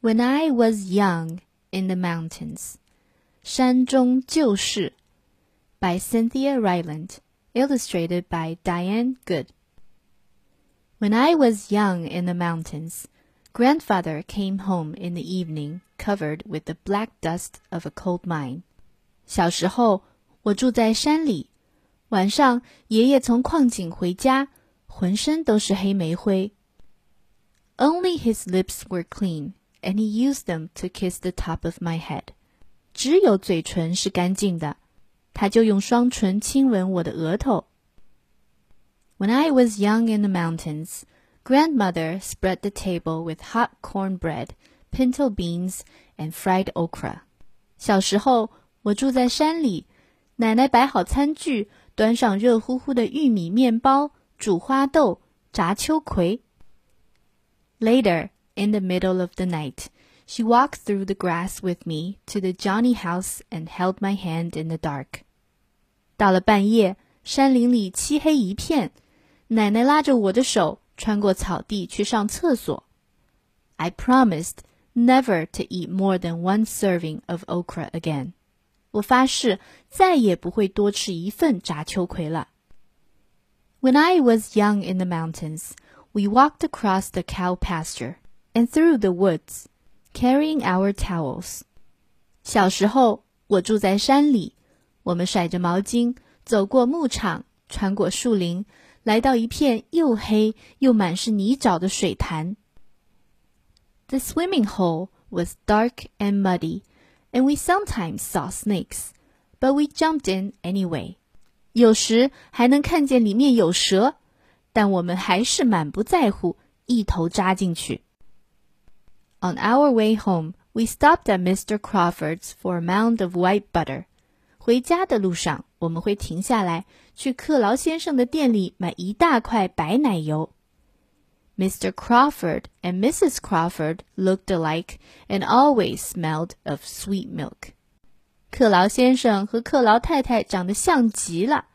When I was young in the mountains, 山中旧事 by Cynthia Rylant, illustrated by Diane Goode. When I was young in the mountains, grandfather came home in the evening covered with the black dust of a coal mine. 小时候，我住在山里，晚上爷爷从矿井回家，浑身都是黑煤灰。Only his lips were clean and he used them to kiss the top of my head. 只有嘴唇是干净的，他就用双唇亲吻我的额头。When I was young in the mountains, grandmother spread the table with hot cornbread, pinto beans, and fried okra. 小时候，我住在山里，奶奶摆好餐具，端上热乎乎的玉米面包、煮花豆、炸秋葵。Later, in the middle of the night, she walked through the grass with me to the Johnny house and held my hand in the dark. 到了半夜，山林里漆黑一片，奶奶拉着我的手穿过草地去上厕所。I promised never to eat more than one serving of okra again. 我发誓再也不会多吃一份炸秋葵了。When I was young in the mountains, we walked across the cow pasture and through the woods, carrying our towels. 小时候，我住在山里，我们甩着毛巾，走过牧场，穿过树林，来到一片又黑又满是泥沼的水潭。The swimming hole was dark and muddy, and we sometimes saw snakes, but we jumped in anyway. 有时还能看见里面有蛇，但我们还是满不在乎，一头扎进去。 On our way home, we stopped at Mr. Crawford's for a mound of white butter. 回家的路上，我们会停下来去克劳先生的店里买一大块白奶油。Mr. Crawford and Mrs. Crawford looked alike and always smelled of sweet milk. 克劳先生和克劳太太长得像极了，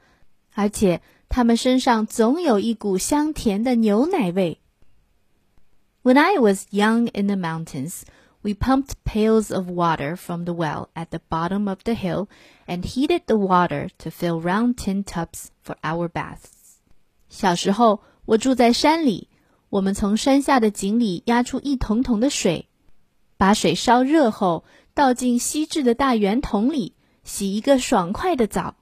而且他们身上总有一股香甜的牛奶味。When I was young in the mountains, we pumped pails of water from the well at the bottom of the hill and heated the water to fill round tin tubs for our baths. 小时候，我住在山里，我们从山下的井里压出一桶桶的水，把水烧热后。倒进锡制的大圆桶里，洗一个爽快的澡。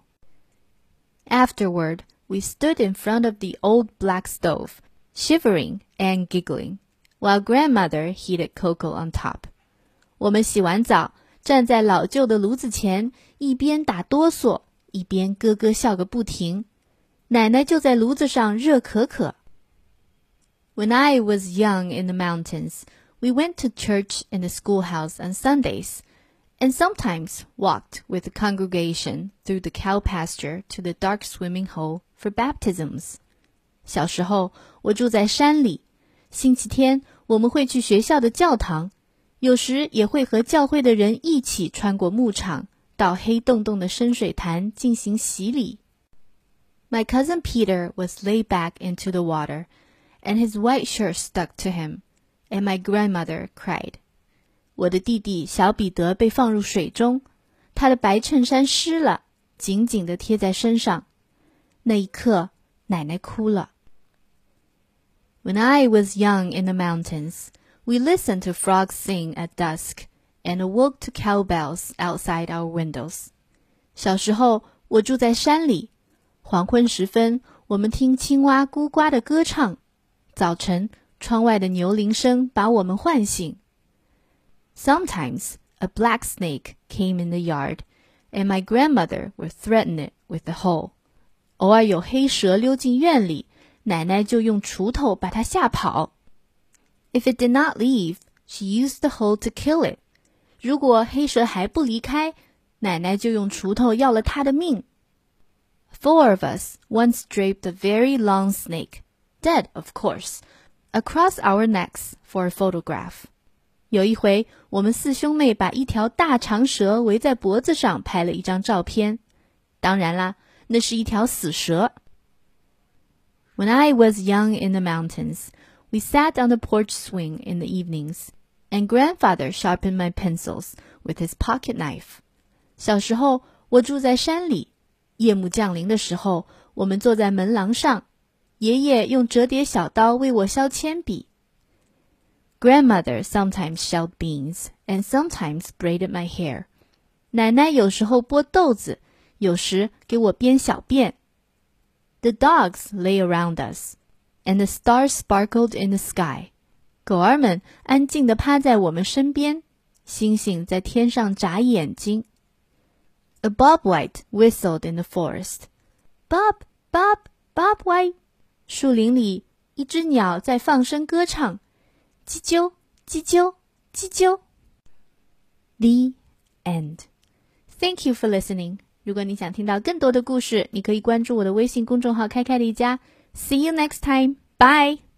Afterward, we stood in front of the old black stove, shivering and giggling, while grandmother heated cocoa on top. 我们洗完澡，站在老旧的炉子前，一边打哆嗦，一边咯咯笑个不停。奶奶就在炉子上热可可。When I was young in the mountains, we went to church in the schoolhouse on Sundays, and sometimes walked with the congregation through the cow pasture to the dark swimming hole for baptisms. 小时候，我住在山里。 星期天我们会去学校的教堂，有时也会和教会的人一起穿过牧场，到黑洞洞的深水潭进行洗礼。My cousin Peter was laid back into the water, and his white shirt stuck to him and my grandmother cried. 我的弟弟小彼得被放入水中，他的白衬衫湿了，紧紧地贴在身上。那一刻，奶奶哭了。When I was young in the mountains, we listened to frogs sing at dusk and awoke to cowbells outside our windows. 小时候，我住在山里，黄昏时分，我们听青蛙咕呱的歌唱。早晨，窗外的牛铃声把我们唤醒。Sometimes a black snake came in the yard, and my grandmother would threaten it with the hole. 偶尔有黑蛇溜进院里， 奶奶就用锄头把它吓跑。If it did not leave, she used the hole to kill it. 如果黑蛇还不离开，奶奶就用锄头要了它的命。Four of us once draped a very long snake, dead of course, across our necks for a photograph. 有一回，我们四兄妹把一条大长蛇围在脖子上拍了一张照片。当然啦，那是一条死蛇。When I was young in the mountains, we sat on the porch swing in the evenings, and grandfather sharpened my pencils with his pocket knife. 小时候，我住在山里，夜幕降临的时候，我们坐在门廊上，爷爷用折叠小刀为我削铅笔。Grandmother sometimes shelled beans and sometimes braided my hair. 奶奶有时候剥豆子，有时给我编小辫。 The dogs lay around us, and the stars sparkled in the sky. 狗儿们安静地趴在我们身边，星星在天上眨眼睛。A bobwhite whistled in the forest. Bob, Bob, Bob White. 树林里，一只鸟在放声歌唱，叽啾，叽啾，叽啾。The end. Thank you for listening. 如果你想听到更多的故事，你可以关注我的微信公众号“开开离家”。See you next time. Bye.